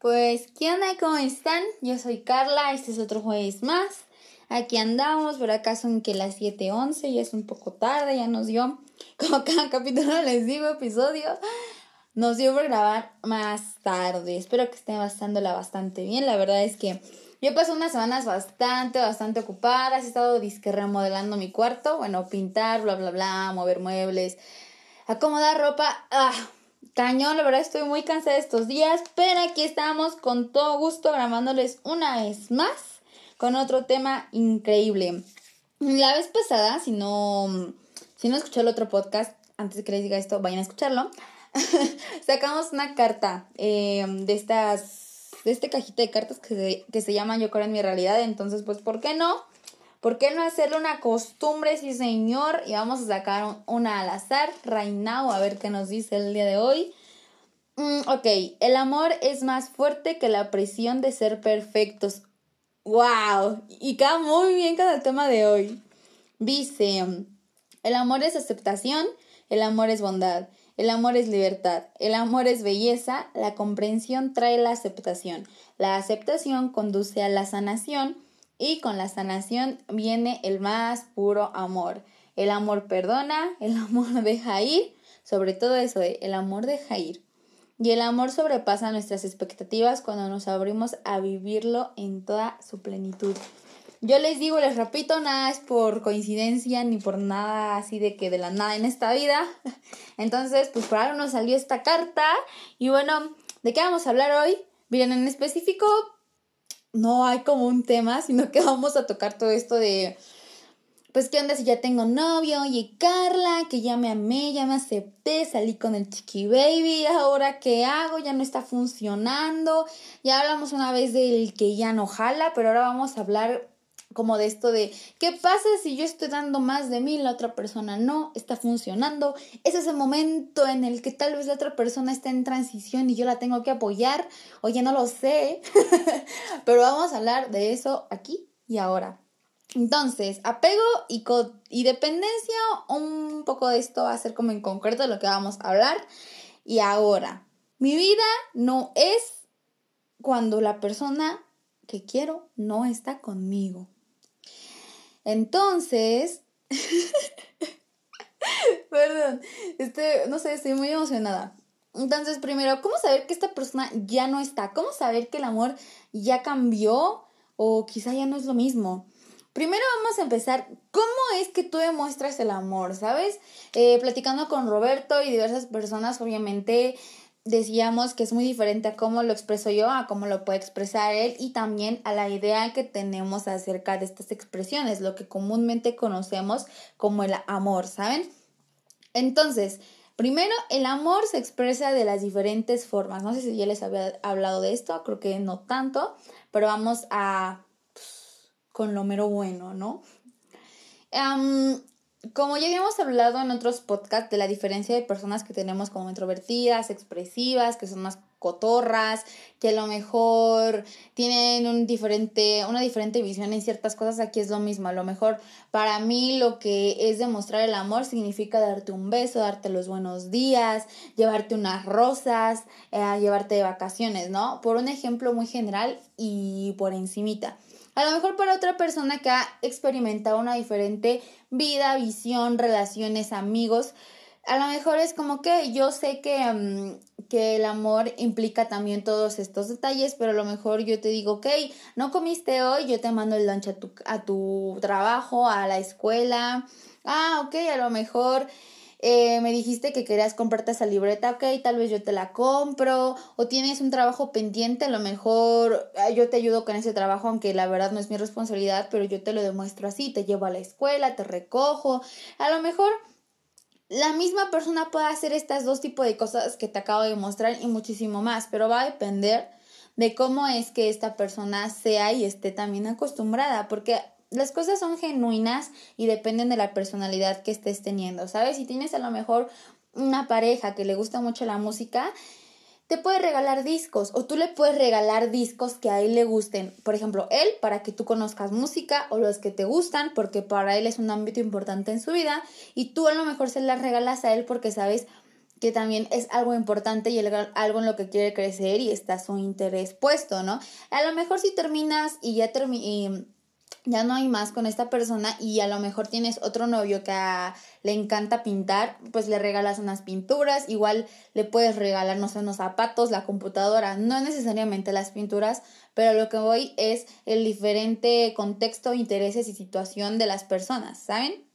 Pues, ¿qué onda? ¿Cómo están? Yo soy Carla, este es otro jueves más. Aquí andamos, por acaso en que las 7.11, ya es un poco tarde, ya nos dio, como cada capítulo les digo, episodio, nos dio por grabar más tarde. Espero que estén pasándola bastante bien, la verdad es que yo pasé unas semanas bastante, bastante ocupadas, he estado disque remodelando mi cuarto, bueno, pintar, bla, bla, bla, mover muebles, acomodar ropa, ah cañón, la verdad estoy muy cansada estos días, pero aquí estamos con todo gusto grabándoles una vez más con otro tema increíble. La vez pasada, si no, si no escuchó el otro podcast, antes de que les diga esto, vayan a escucharlo. Sacamos una carta eh, de estas, de este cajita de cartas que se, que se llama Yo creo en mi realidad. Entonces, pues, ¿por qué no? ¿Por qué no hacerle una costumbre, sí señor? Y vamos a sacar una al azar, right now, a ver qué nos dice el día de hoy. Mm, ok, el amor es más fuerte que la presión de ser perfectos. ¡Wow! Y queda muy bien cada tema de hoy. Dice, el amor es aceptación, el amor es bondad, el amor es libertad, el amor es belleza, la comprensión trae la aceptación, la aceptación conduce a la sanación y con la sanación viene el más puro amor. El amor perdona, el amor deja ir, sobre todo eso, el amor deja ir. Y el amor sobrepasa nuestras expectativas cuando nos abrimos a vivirlo en toda su plenitud. Yo les digo, les repito, nada es por coincidencia ni por nada así de que de la nada en esta vida. Entonces, pues por algo nos salió esta carta. Y bueno, ¿de qué vamos a hablar hoy? Miren, en específico no hay como un tema, sino que vamos a tocar todo esto de, pues, ¿qué onda si ya tengo novio? Oye, Carla, que ya me amé, ya me acepté, salí con el chiqui baby, ahora qué hago, ya no está funcionando. Ya hablamos una vez del que ya no jala, pero ahora vamos a hablar como de esto de qué pasa si yo estoy dando más de mí la otra persona no está funcionando. Ese Es el momento en el que tal vez la otra persona está en transición y yo la tengo que apoyar. Oye, no lo sé. Pero vamos a hablar de eso aquí y ahora. Entonces, apego y, y dependencia, un poco de esto va a ser como en concreto lo que vamos a hablar. Y ahora, mi vida no es cuando la persona que quiero no está conmigo. Entonces, perdón, este, no sé, estoy muy emocionada. Entonces, primero, ¿cómo saber que esta persona ya no está? ¿Cómo saber que el amor ya cambió o quizá ya no es lo mismo? Primero vamos a empezar, ¿cómo es que tú demuestras el amor? ¿Sabes? Eh, platicando con Roberto y diversas personas, obviamente decíamos que es muy diferente a cómo lo expreso yo, a cómo lo puede expresar él y también a la idea que tenemos acerca de estas expresiones, lo que comúnmente conocemos como el amor, ¿saben? Entonces, primero, el amor se expresa de las diferentes formas. No sé si ya les había hablado de esto, creo que no tanto, pero vamos a pues, con lo mero bueno, ¿no? Como ya habíamos hablado en otros podcasts de la diferencia de personas que tenemos como introvertidas, expresivas, que son más cotorras, que a lo mejor tienen un diferente, una diferente visión en ciertas cosas, aquí es lo mismo. A lo mejor para mí lo que es demostrar el amor significa darte un beso, darte los buenos días, llevarte unas rosas, eh, llevarte de vacaciones, ¿no? Por un ejemplo muy general y por encimita. A lo mejor para otra persona que ha experimentado una diferente vida, visión, relaciones, amigos, a lo mejor es como que yo sé que, mm, que el amor implica también todos estos detalles, pero a lo mejor yo te digo, ok, no comiste hoy, yo te mando el lunch a tu, a tu trabajo, a la escuela. Ah, ok, a lo mejor eh, me dijiste que querías comprarte esa libreta, ok, tal vez yo te la compro, o tienes un trabajo pendiente, a lo mejor yo te ayudo con ese trabajo, aunque la verdad no es mi responsabilidad, pero yo te lo demuestro así, te llevo a la escuela, te recojo, a lo mejor la misma persona puede hacer estas dos tipos de cosas que te acabo de mostrar y muchísimo más, pero va a depender de cómo es que esta persona sea y esté también acostumbrada, porque las cosas son genuinas y dependen de la personalidad que estés teniendo, ¿sabes? Si tienes a lo mejor una pareja que le gusta mucho la música, te puede regalar discos o tú le puedes regalar discos que a él le gusten. Por ejemplo, él para que tú conozcas música o los que te gustan porque para él es un ámbito importante en su vida y tú a lo mejor se las regalas a él porque sabes que también es algo importante y algo en lo que quiere crecer y está su interés puesto, ¿no? A lo mejor si terminas y ya terminas ya no hay más con esta persona y a lo mejor tienes otro novio que le encanta pintar, pues le regalas unas pinturas, igual le puedes regalar, no sé, unos zapatos, la computadora, no necesariamente las pinturas, pero lo que voy es el diferente contexto, intereses y situación de las personas, ¿saben?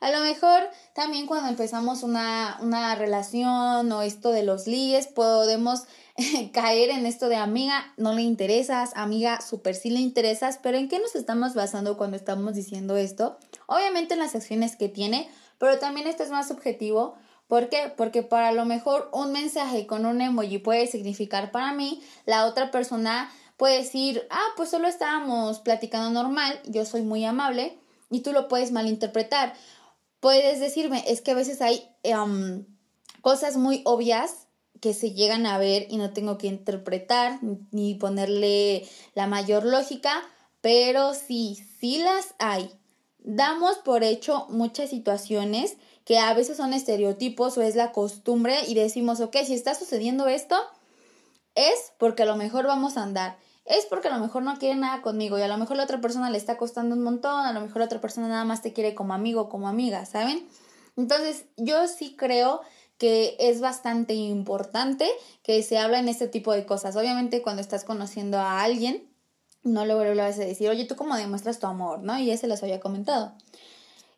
A lo mejor también cuando empezamos una, una relación o esto de los ligues, podemos caer en esto de amiga, no le interesas, amiga, súper sí le interesas, pero ¿en qué nos estamos basando cuando estamos diciendo esto? Obviamente en las acciones que tiene, pero también esto es más subjetivo. ¿Por qué? Porque para lo mejor un mensaje con un emoji puede significar para mí, la otra persona puede decir, ah, pues solo estábamos platicando normal, yo soy muy amable, y tú lo puedes malinterpretar. Puedes decirme, es que a veces hay em, cosas muy obvias que se llegan a ver y no tengo que interpretar ni ponerle la mayor lógica, pero sí, sí las hay. Damos por hecho muchas situaciones que a veces son estereotipos o es la costumbre y decimos, ok, si está sucediendo esto, es porque a lo mejor vamos a andar. Es porque a lo mejor no quiere nada conmigo y a lo mejor la otra persona le está costando un montón, a lo mejor la otra persona nada más te quiere como amigo, como amiga, ¿saben? Entonces yo sí creo que es bastante importante que se habla en este tipo de cosas. Obviamente cuando estás conociendo a alguien, no le vuelvas a decir, oye, ¿tú cómo demuestras tu amor? ¿No? Y ya se las había comentado.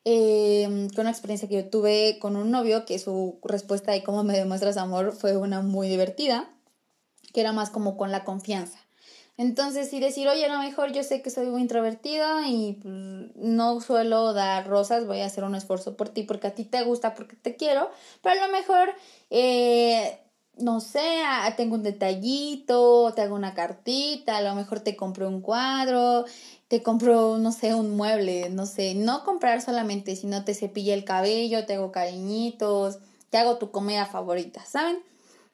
Eh, con una experiencia que yo tuve con un novio, que su respuesta de cómo me demuestras amor fue una muy divertida, que era más como con la confianza. Entonces, si decir, oye, a lo mejor yo sé que soy muy introvertida y pues, no suelo dar rosas, voy a hacer un esfuerzo por ti porque a ti te gusta, porque te quiero, pero a lo mejor, eh, no sé, tengo un detallito, te hago una cartita, a lo mejor te compro un cuadro, te compro, no sé, un mueble, no sé, no comprar solamente, sino te cepilla el cabello, te hago cariñitos, te hago tu comida favorita, ¿saben?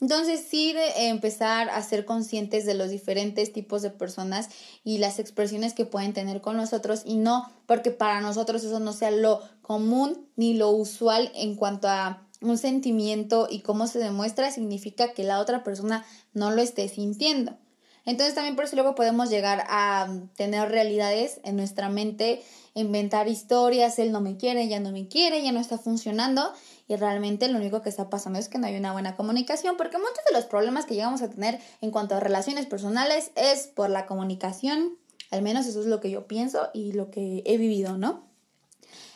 Entonces sí de empezar a ser conscientes de los diferentes tipos de personas y las expresiones que pueden tener con nosotros y no porque para nosotros eso no sea lo común ni lo usual en cuanto a un sentimiento y cómo se demuestra significa que la otra persona no lo esté sintiendo. Entonces también por eso luego podemos llegar a tener realidades en nuestra mente, inventar historias, él no me quiere, ya no me quiere, ya no está funcionando y realmente lo único que está pasando es que no hay una buena comunicación, porque muchos de los problemas que llegamos a tener en cuanto a relaciones personales es por la comunicación, al menos eso es lo que yo pienso y lo que he vivido, ¿no?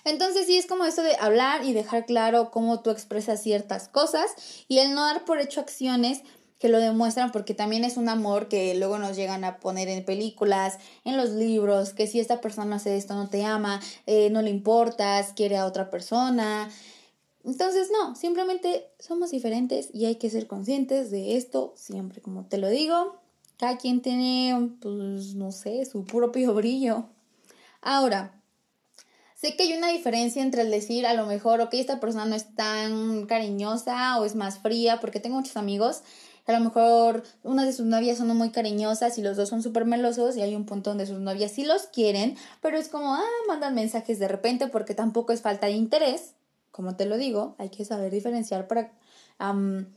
Entonces sí es como esto de hablar y dejar claro cómo tú expresas ciertas cosas y el no dar por hecho acciones que lo demuestran porque también es un amor que luego nos llegan a poner en películas, en los libros, que si esta persona hace esto no te ama, eh, no le importas, quiere a otra persona. Entonces, no, simplemente somos diferentes y hay que ser conscientes de esto siempre, como te lo digo. Cada quien tiene, pues, no sé, su propio brillo. Ahora, sé que hay una diferencia entre el decir a lo mejor, ok, esta persona no es tan cariñosa o es más fría, porque tengo muchos amigos a lo mejor una de sus novias son muy cariñosas y los dos son súper melosos y hay un punto donde sus novias sí los quieren, pero es como, ah, mandan mensajes de repente porque tampoco es falta de interés como te lo digo, hay que saber diferenciar para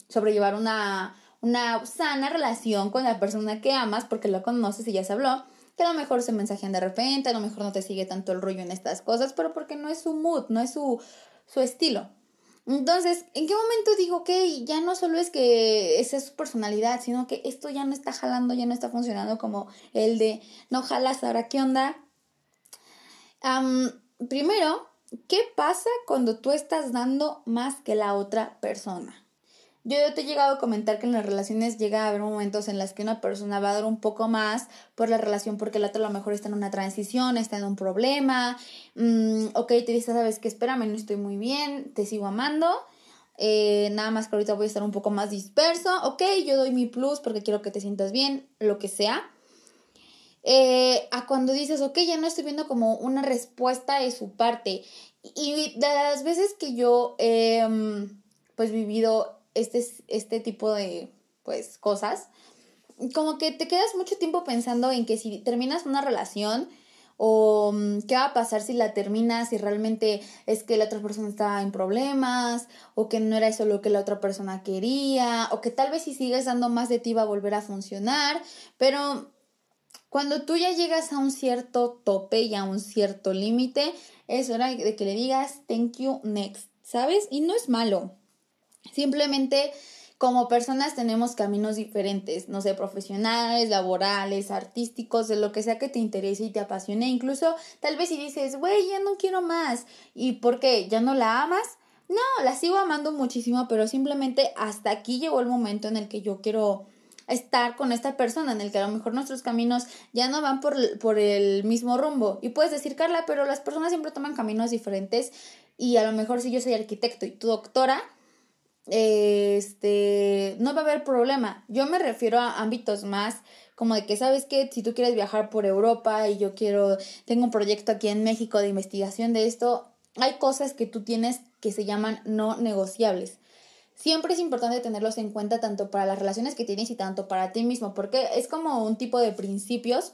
sobrellevar una, una sana relación con la persona que amas porque lo conoces y ya se habló. Que a lo mejor se mensajean de repente, a lo mejor no te sigue tanto el rollo en estas cosas, pero porque no es su mood, no es su, su estilo. Entonces, ¿en qué momento digo que ya no solo es que esa es su personalidad, sino que esto ya no está jalando, ya no está funcionando como el de no jalas, ahora qué onda? primero, ¿Qué pasa cuando tú estás dando más que la otra persona? Yo te he llegado a comentar que en las relaciones llega a haber momentos en los que una persona va a dar un poco más por la relación porque la otra a lo mejor está en una transición, está en un problema, mm, ok, te dice, sabes que espérame, no estoy muy bien, te sigo amando, eh, nada más que ahorita voy a estar un poco más disperso, ok, yo doy mi plus porque quiero que te sientas bien, lo que sea. Eh, a cuando dices, ok, ya no estoy viendo como una respuesta de su parte. Y de las veces que yo he mm, pues vivido este, este tipo de pues cosas, como que te quedas mucho tiempo pensando en que si terminas una relación o mm, qué va a pasar si la terminas, si realmente es que la otra persona está en problemas, o que no era eso lo que la otra persona quería, o que tal vez si sigues dando más de ti va a volver a funcionar, pero cuando tú ya llegas a un cierto tope y a un cierto límite, es hora de que le digas thank you next, ¿sabes? Y no es malo. Simplemente como personas tenemos caminos diferentes, no sé, profesionales, laborales, artísticos, de lo que sea que te interese y te apasione. Incluso tal vez si dices, güey, ya no quiero más. ¿Y por qué? ¿Ya no la amas? No, la sigo amando muchísimo, pero simplemente hasta aquí llegó el momento en el que yo quiero estar con esta persona, en el que a lo mejor nuestros caminos ya no van por, por el mismo rumbo. Y puedes decir, Carla, pero las personas siempre toman caminos diferentes y a lo mejor si yo soy arquitecto y tu doctora, este, no va a haber problema. Yo me refiero a ámbitos más como de que, ¿sabes que Si tú quieres viajar por Europa y yo quiero, tengo un proyecto aquí en México de investigación de esto, hay cosas que tú tienes que se llaman no negociables. Siempre es importante tenerlos en cuenta tanto para las relaciones que tienes y tanto para ti mismo, porque es como un tipo de principios,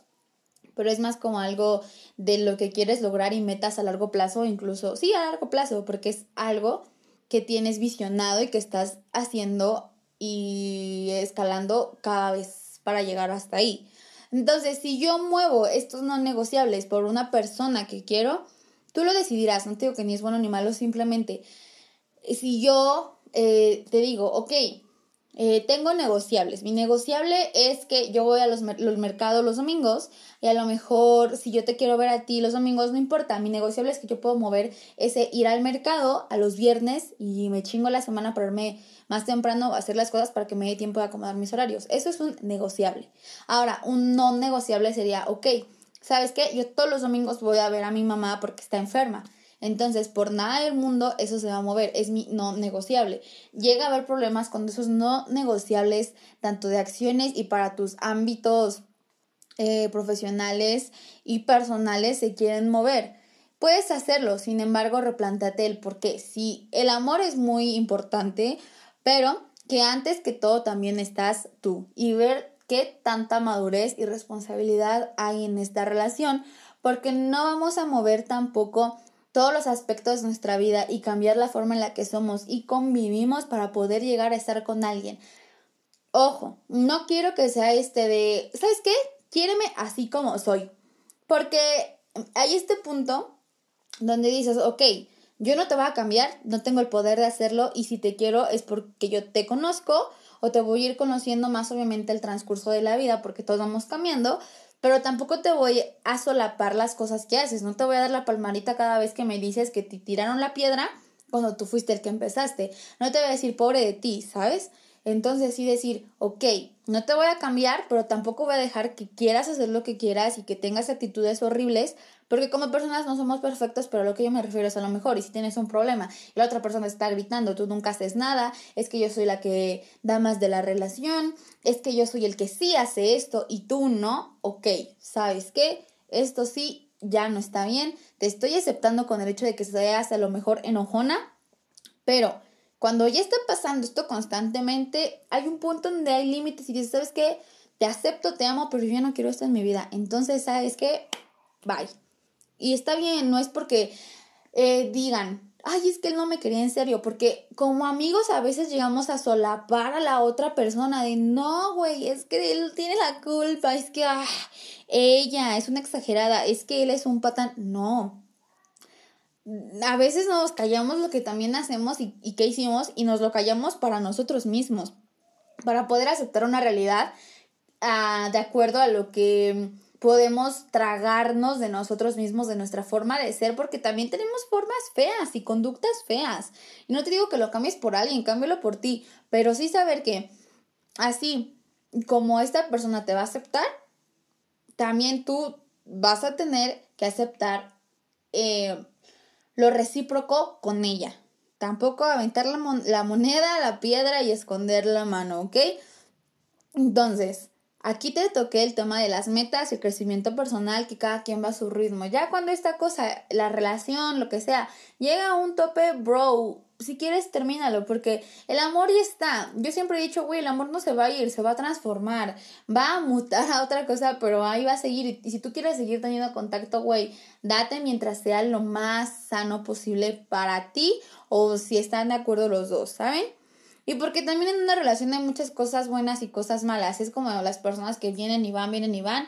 pero es más como algo de lo que quieres lograr y metas a largo plazo, incluso, sí, a largo plazo, porque es algo que tienes visionado y que estás haciendo y escalando cada vez para llegar hasta ahí. Entonces, si yo muevo estos no negociables por una persona que quiero, tú lo decidirás, no te digo que ni es bueno ni malo, simplemente si yo eh, te digo, ok, eh, tengo negociables. Mi negociable es que yo voy a los, los, mercados los domingos y a lo mejor si yo te quiero ver a ti los domingos no importa. Mi negociable es que yo puedo mover ese ir al mercado a los viernes y me chingo la semana para irme más temprano a hacer las cosas para que me dé tiempo de acomodar mis horarios. Eso es un negociable. Ahora, un no negociable sería, ok, ¿sabes qué? Yo todos los domingos voy a ver a mi mamá porque está enferma. Entonces, por nada del mundo eso se va a mover, es mi no negociable. Llega a haber problemas cuando esos no negociables, tanto de acciones y para tus ámbitos eh, profesionales y personales, se quieren mover. Puedes hacerlo, sin embargo, replántate el por qué. Sí, el amor es muy importante, pero que antes que todo también estás tú y ver qué tanta madurez y responsabilidad hay en esta relación, porque no vamos a mover tampoco todos los aspectos de nuestra vida y cambiar la forma en la que somos y convivimos para poder llegar a estar con alguien. Ojo, no quiero que sea este de, ¿sabes qué? Quiéreme así como soy. Porque hay este punto donde dices, ok, yo no te voy a cambiar, no tengo el poder de hacerlo y si te quiero es porque yo te conozco o te voy a ir conociendo más obviamente el transcurso de la vida porque todos vamos cambiando, pero tampoco te voy a solapar las cosas que haces, no te voy a dar la palmarita cada vez que me dices que te tiraron la piedra cuando tú fuiste el que empezaste. No te voy a decir pobre de ti, ¿sabes? Entonces sí decir, ok, no te voy a cambiar, pero tampoco voy a dejar que quieras hacer lo que quieras y que tengas actitudes horribles, porque como personas no somos perfectos, pero lo que yo me refiero es a lo mejor, y si tienes un problema y la otra persona está gritando, tú nunca haces nada, es que yo soy la que da más de la relación, es que yo soy el que sí hace esto y tú no, ok, ¿sabes qué? Esto sí ya no está bien, te estoy aceptando con el hecho de que seas a lo mejor enojona, pero cuando ya está pasando esto constantemente, hay un punto donde hay límites y dices, ¿sabes qué? Te acepto, te amo, pero yo ya no quiero esto en mi vida. Entonces, ¿sabes qué? Bye. Y está bien, no es porque eh, digan, ay, es que él no me quería en serio, porque como amigos a veces llegamos a solapar a la otra persona de, no, güey, es que él tiene la culpa, es que, ah, ella es una exagerada, es que él es un patán. No, a veces nos callamos lo que también hacemos y, y qué hicimos y nos lo callamos para nosotros mismos, para poder aceptar una realidad ah, de acuerdo a lo que podemos tragarnos de nosotros mismos, de nuestra forma de ser, porque también tenemos formas feas y conductas feas. Y no te digo que lo cambies por alguien, cámbialo por ti, pero sí saber que así como esta persona te va a aceptar, también tú vas a tener que aceptar eh, lo recíproco con ella. Tampoco aventar la, la moneda, la piedra y esconder la mano, ¿ok? Entonces, aquí te toqué el tema de las metas y el crecimiento personal, que cada quien va a su ritmo. Ya cuando esta cosa, la relación, lo que sea, llega a un tope, bro, si quieres, termínalo, porque el amor ya está. Yo siempre he dicho, güey, el amor no se va a ir, se va a transformar, va a mutar a otra cosa, pero ahí va a seguir. Y si tú quieres seguir teniendo contacto, güey, date mientras sea lo más sano posible para ti o si están de acuerdo los dos, ¿saben? Y porque también en una relación hay muchas cosas buenas y cosas malas. Es como las personas que vienen y van, vienen y van.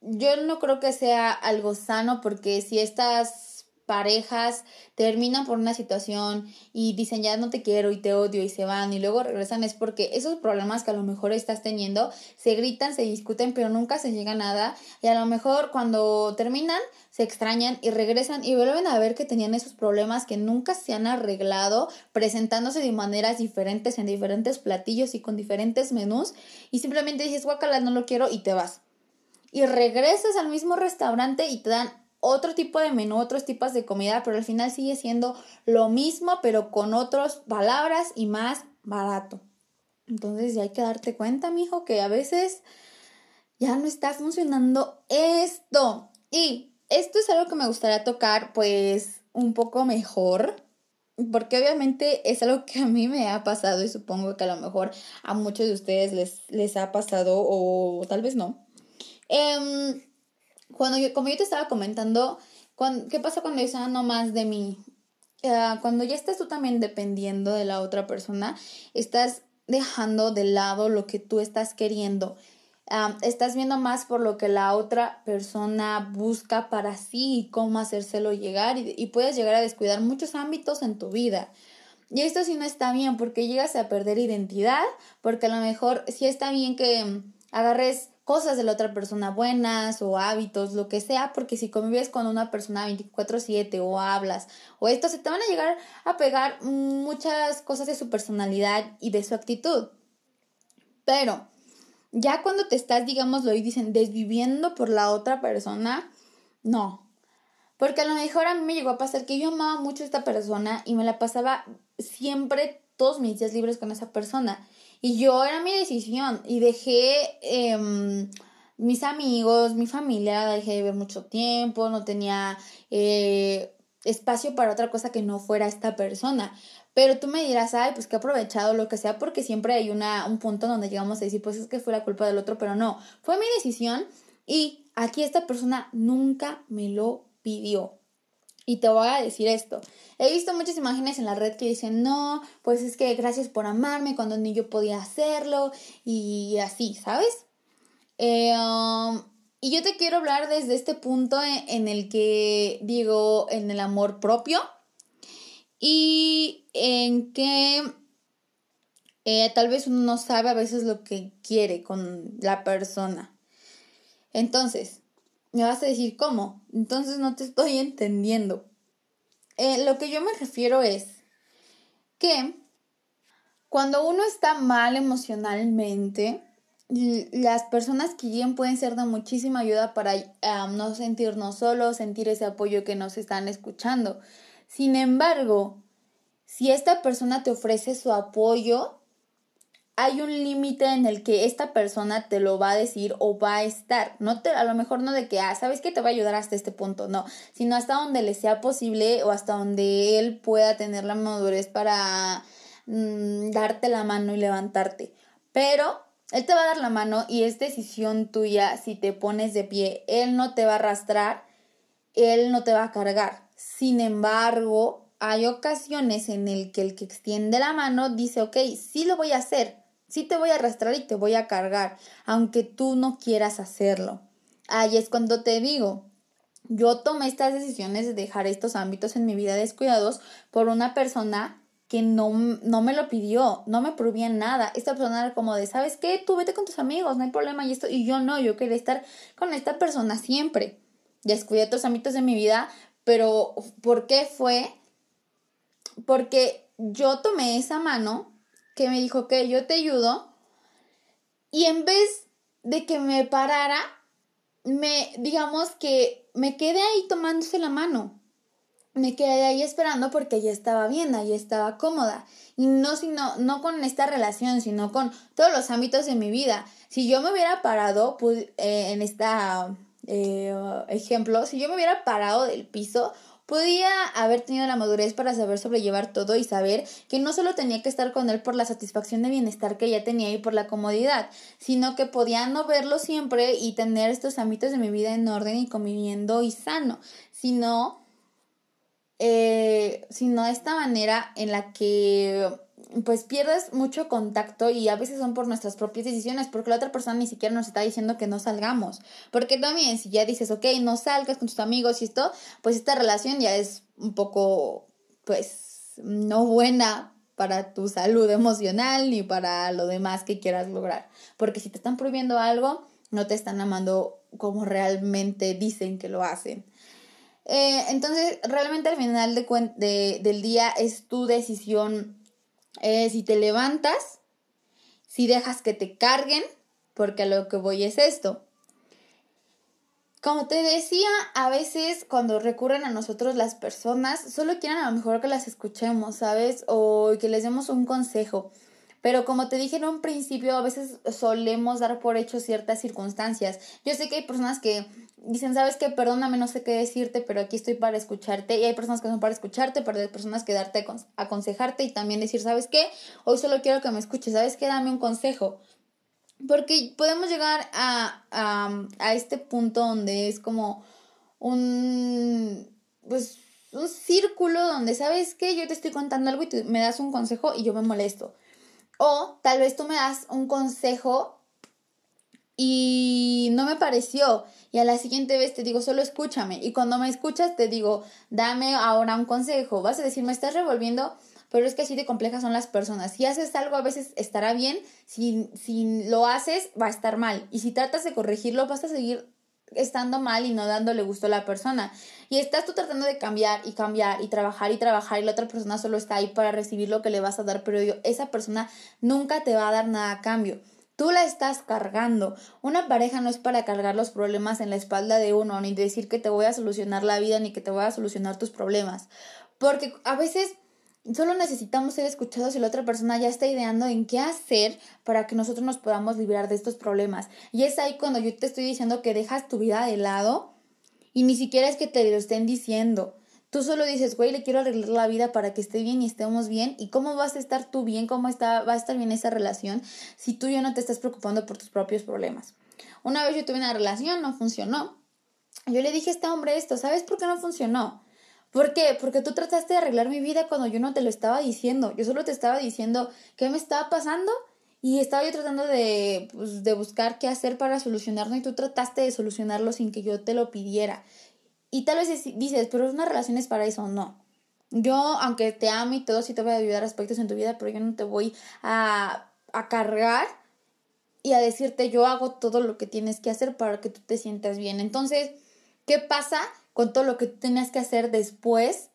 yo no creo que sea algo sano porque si estas parejas terminan por una situación y dicen ya no te quiero y te odio y se van y luego regresan es porque esos problemas que a lo mejor estás teniendo se gritan, se discuten pero nunca se llega a nada y a lo mejor cuando terminan se extrañan y regresan y vuelven a ver que tenían esos problemas que nunca se han arreglado presentándose de maneras diferentes en diferentes platillos y con diferentes menús y simplemente dices guacala no lo quiero y te vas. Y regresas al mismo restaurante y te dan otro tipo de menú, otros tipos de comida, pero al final sigue siendo lo mismo, pero con otras palabras y más barato. Entonces ya hay que darte cuenta, mijo, que a veces ya no está funcionando esto. Y esto es algo que me gustaría tocar, pues, un poco mejor. Porque obviamente es algo que a mí me ha pasado y supongo que a lo mejor a muchos de ustedes les, les ha pasado o tal vez no. Eh, cuando yo, como yo te estaba comentando, ¿qué pasa cuando yo ah, no más de mí? Ah, cuando ya estás tú también dependiendo de la otra persona, estás dejando de lado lo que tú estás queriendo. Estás viendo más por lo que la otra persona busca para sí y cómo hacérselo llegar y, y puedes llegar a descuidar muchos ámbitos en tu vida. Y esto sí no está bien porque llegas a perder identidad, porque a lo mejor sí está bien que agarres cosas de la otra persona buenas o hábitos, lo que sea, porque si convives con una persona 24/7 o hablas o esto, se te van a llegar a pegar muchas cosas de su personalidad y de su actitud. Pero ya cuando te estás, digámoslo y dicen, desviviendo por la otra persona, no. Porque a lo mejor a mí me llegó a pasar que yo amaba mucho a esta persona y me la pasaba siempre todos mis días libres con esa persona. Y yo era mi decisión y dejé em, mis amigos, mi familia, dejé de ver mucho tiempo, no tenía eh, espacio para otra cosa que no fuera esta persona. Pero tú me dirás, ay, pues que he aprovechado lo que sea, porque siempre hay una, un punto donde llegamos a decir, pues es que fue la culpa del otro, pero no, fue mi decisión y aquí esta persona nunca me lo pidió. Y te voy a decir esto. He visto muchas imágenes en la red que dicen, no, pues es que gracias por amarme cuando ni yo podía hacerlo y así, ¿sabes? Eh, um, y yo te quiero hablar desde este punto en, el que digo, en el amor propio y en que eh, tal vez uno no sabe a veces lo que quiere con la persona. Entonces, me vas a decir, ¿cómo? Entonces no te estoy entendiendo. Eh, lo que yo me refiero es que cuando uno está mal emocionalmente, las personas que lleguen pueden ser de muchísima ayuda para no sentirnos solos, sentir ese apoyo que nos están escuchando. Sin embargo, si esta persona te ofrece su apoyo, hay un límite en el que esta persona te lo va a decir o va a estar. No te, a lo mejor no de que, ah, sabes que te va a ayudar hasta este punto, no, sino hasta donde le sea posible o hasta donde él pueda tener la madurez para mm, darte la mano y levantarte. Pero él te va a dar la mano y es decisión tuya si te pones de pie. Él no te va a arrastrar, él no te va a cargar. Sin embargo, hay ocasiones en el que el que extiende la mano dice, ok, sí lo voy a hacer, Sí te voy a arrastrar y te voy a cargar, aunque tú no quieras hacerlo. Ahí es cuando te digo, yo tomé estas decisiones de dejar estos ámbitos en mi vida descuidados por una persona que no, no me lo pidió, no me prohibía nada. Esta persona era como de, ¿sabes qué? Tú vete con tus amigos, no hay problema. Y, esto, y yo no, yo quería estar con esta persona siempre. Descuidé otros ámbitos de mi vida, pero ¿por qué fue? Porque yo tomé esa mano que me dijo que yo te ayudo y en vez de que me parara, me, digamos que me quedé ahí tomándose la mano. Me quedé ahí esperando porque ya estaba bien, ahí estaba cómoda. Y no, sino, no con esta relación, sino con todos los ámbitos de mi vida. Si yo me hubiera parado pues, en este ejemplo, si yo me hubiera parado del piso, podía haber tenido la madurez para saber sobrellevar todo y saber que no solo tenía que estar con él por la satisfacción de bienestar que ya tenía y por la comodidad, sino que podía no verlo siempre y tener estos ámbitos de mi vida en orden y conviviendo y sano, sino, eh, sino esta manera en la que pues pierdes mucho contacto y a veces son por nuestras propias decisiones, porque la otra persona ni siquiera nos está diciendo que no salgamos. Porque también si ya dices, ok, no salgas con tus amigos y esto, pues esta relación ya es un poco, pues, no buena para tu salud emocional ni para lo demás que quieras lograr. Porque si te están prohibiendo algo, no te están amando como realmente dicen que lo hacen. Eh, entonces, realmente al final de, del día es tu decisión eh, si te levantas, si dejas que te carguen, porque a lo que voy es esto. Como te decía, a veces cuando recurren a nosotros las personas, solo quieren a lo mejor que las escuchemos, ¿sabes? O que les demos un consejo. Pero como te dije en un principio, a veces solemos dar por hecho ciertas circunstancias. Yo sé que hay personas que dicen, sabes qué, perdóname, no sé qué decirte, pero aquí estoy para escucharte. Y hay personas que son para escucharte, pero hay personas que darte, aconsejarte y también decir, sabes qué, hoy solo quiero que me escuches, sabes qué, dame un consejo. Porque podemos llegar a, a, a este punto donde es como un, pues, un círculo donde, ¿sabes qué? Yo te estoy contando algo y tú me das un consejo y yo me molesto. O tal vez tú me das un consejo y no me pareció. Y a la siguiente vez te digo, solo escúchame. Y cuando me escuchas te digo, dame ahora un consejo. Vas a decir, me estás revolviendo, pero es que así de complejas son las personas. Si haces algo a veces estará bien, si, si lo haces va a estar mal. Y si tratas de corregirlo vas a seguir estando mal y no dándole gusto a la persona. Y estás tú tratando de cambiar y cambiar y trabajar y trabajar y la otra persona solo está ahí para recibir lo que le vas a dar, pero esa persona nunca te va a dar nada a cambio. Tú la estás cargando. Una pareja no es para cargar los problemas en la espalda de uno, ni decir que te voy a solucionar la vida, ni que te voy a solucionar tus problemas. Porque a veces Solo necesitamos ser escuchados y la otra persona ya está ideando en qué hacer para que nosotros nos podamos liberar de estos problemas. Y es ahí cuando yo te estoy diciendo que dejas tu vida de lado y ni siquiera es que te lo estén diciendo. Tú solo dices, güey, le quiero arreglar la vida para que esté bien y estemos bien. ¿Y cómo vas a estar tú bien? ¿Cómo está, va a estar bien esa relación si tú ya no te estás preocupando por tus propios problemas? Una vez yo tuve una relación, no funcionó. Yo le dije a este hombre esto, ¿sabes por qué no funcionó? ¿Por qué? Porque tú trataste de arreglar mi vida cuando yo no te lo estaba diciendo. Yo solo te estaba diciendo qué me estaba pasando y estaba yo tratando de, pues, de buscar qué hacer para solucionarlo y tú trataste de solucionarlo sin que yo te lo pidiera. Y tal vez dices, pero una relación es para eso. No. Yo, aunque te amo y todo, sí te voy a ayudar aspectos en tu vida, pero yo no te voy a, a cargar y a decirte yo hago todo lo que tienes que hacer para que tú te sientas bien. Entonces, ¿qué pasa? Con todo lo que tenías que hacer después,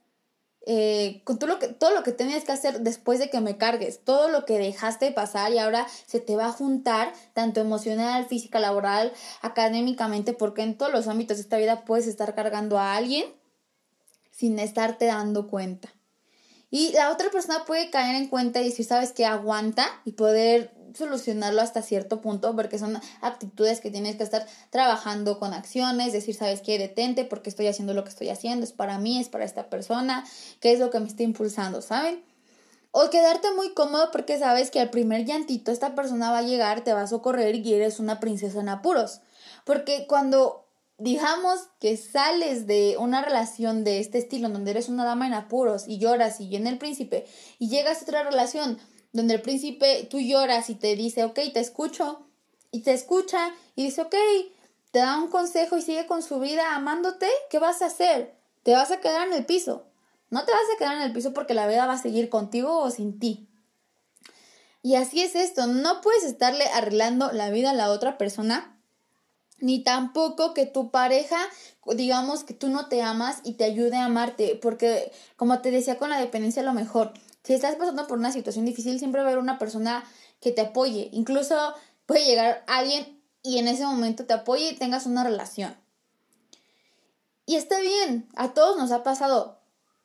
eh, con todo lo, que, todo lo que tenías que hacer después de que me cargues, todo lo que dejaste pasar y ahora se te va a juntar, tanto emocional, física, laboral, académicamente, porque en todos los ámbitos de esta vida puedes estar cargando a alguien sin estarte dando cuenta. Y la otra persona puede caer en cuenta y decir, sabes que aguanta y poder solucionarlo hasta cierto punto porque son actitudes que tienes que estar trabajando con acciones, decir, sabes qué, detente porque estoy haciendo lo que estoy haciendo, es para mí, es para esta persona, qué es lo que me está impulsando, ¿saben? O quedarte muy cómodo porque sabes que al primer llantito esta persona va a llegar, te va a socorrer y eres una princesa en apuros. Porque cuando digamos que sales de una relación de este estilo, donde eres una dama en apuros y lloras y viene el príncipe, y llegas a otra relación donde el príncipe, tú lloras y te dice, ok, te escucho, y te escucha y dice, ok, te da un consejo y sigue con su vida amándote, ¿qué vas a hacer? Te vas a quedar en el piso. No te vas a quedar en el piso porque la vida va a seguir contigo o sin ti. Y así es esto, no puedes estarle arreglando la vida a la otra persona, ni tampoco que tu pareja, digamos que tú no te amas y te ayude a amarte, porque como te decía con la dependencia, lo mejor si estás pasando por una situación difícil, siempre va a haber una persona que te apoye. Incluso puede llegar alguien y en ese momento te apoye y tengas una relación. Y está bien, a todos nos ha pasado,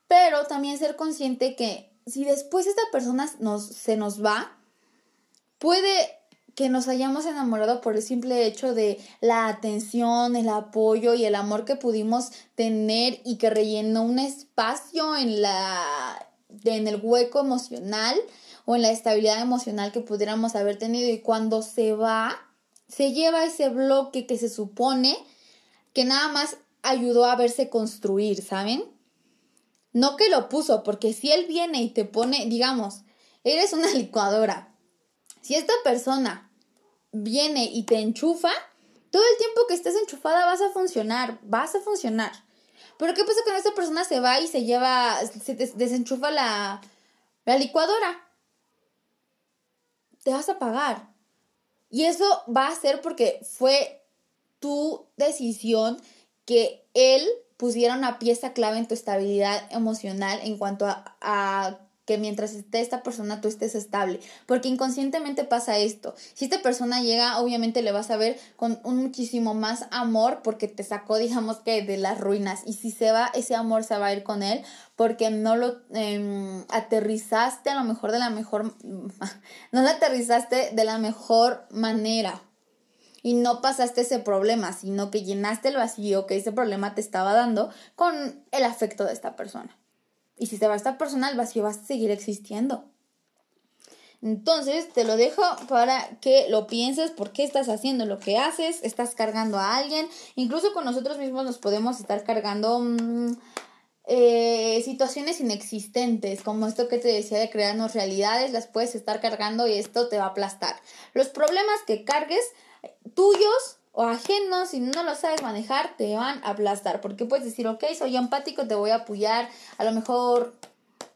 pero también ser consciente que si después esta persona nos, se nos va, puede, que nos hayamos enamorado por el simple hecho de la atención, el apoyo y el amor que pudimos tener y que rellenó un espacio en la en el hueco emocional o en la estabilidad emocional que pudiéramos haber tenido y cuando se va se lleva ese bloque que se supone que nada más ayudó a verse construir, ¿saben? No que lo puso, porque si él viene y te pone, digamos, eres una licuadora, si esta persona viene y te enchufa, todo el tiempo que estés enchufada vas a funcionar, vas a funcionar. Pero ¿qué pasa cuando esta persona se va y se lleva, se desenchufa la, la licuadora? Te vas a pagar. Y eso va a ser porque fue tu decisión que él pusiera una pieza clave en tu estabilidad emocional en cuanto a, mientras esté esta persona tú estés estable. Porque inconscientemente pasa esto. Si esta persona llega, obviamente le vas a ver con un muchísimo más amor porque te sacó, digamos que, de las ruinas. Y si se va, ese amor se va a ir con él porque no lo em, aterrizaste a lo mejor de la mejor, no lo aterrizaste de la mejor manera y no pasaste ese problema, sino que llenaste el vacío que ese problema te estaba dando con el afecto de esta persona. Y si se va esta persona, el vacío va a seguir existiendo. Entonces te lo dejo para que lo pienses por qué estás haciendo lo que haces, estás cargando a alguien, incluso con nosotros mismos nos podemos estar cargando mm, eh, situaciones inexistentes, como esto que te decía de crearnos realidades, las puedes estar cargando y esto te va a aplastar. Los problemas que cargues tuyos o ajenos, si no lo sabes manejar, te van a aplastar. Porque puedes decir, ok, soy empático, te voy a apoyar. A lo mejor,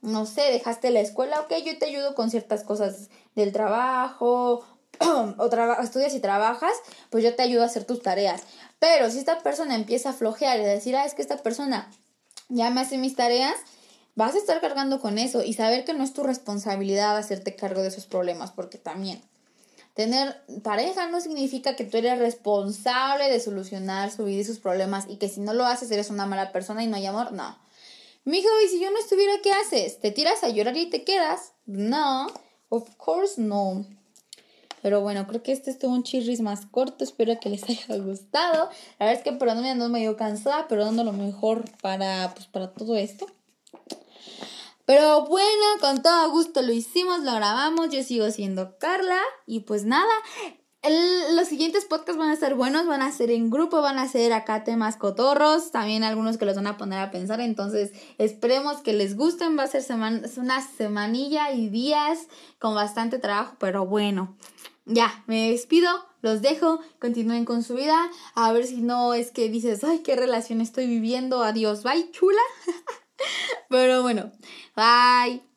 no sé, dejaste la escuela, ok, yo te ayudo con ciertas cosas del trabajo. o estudias y trabajas, pues yo te ayudo a hacer tus tareas. Pero si esta persona empieza a flojear y a decir, ah, es que esta persona ya me hace mis tareas, vas a estar cargando con eso y saber que no es tu responsabilidad hacerte cargo de esos problemas, porque también Tener pareja no significa que tú eres responsable de solucionar su vida y sus problemas y que si no lo haces eres una mala persona y no hay amor. No. Mijo, ¿y si yo no estuviera, qué haces? ¿Te tiras a llorar y te quedas? No. Of course no. Pero bueno, creo que este estuvo un chirris más corto. Espero que les haya gustado. La verdad es que perdón, me ando medio cansada, pero dando lo mejor para, pues, para todo esto. Pero bueno, con todo gusto lo hicimos, lo grabamos, yo sigo siendo Carla y pues nada, los siguientes podcasts van a ser buenos, van a ser en grupo, van a ser acá temas cotorros, también algunos que los van a poner a pensar, entonces esperemos que les gusten, va a ser una semanilla y días con bastante trabajo, pero bueno, ya, me despido, los dejo, continúen con su vida, a ver si no es que dices, ay, qué relación estoy viviendo, adiós, bye, chula. Pero bueno, bye.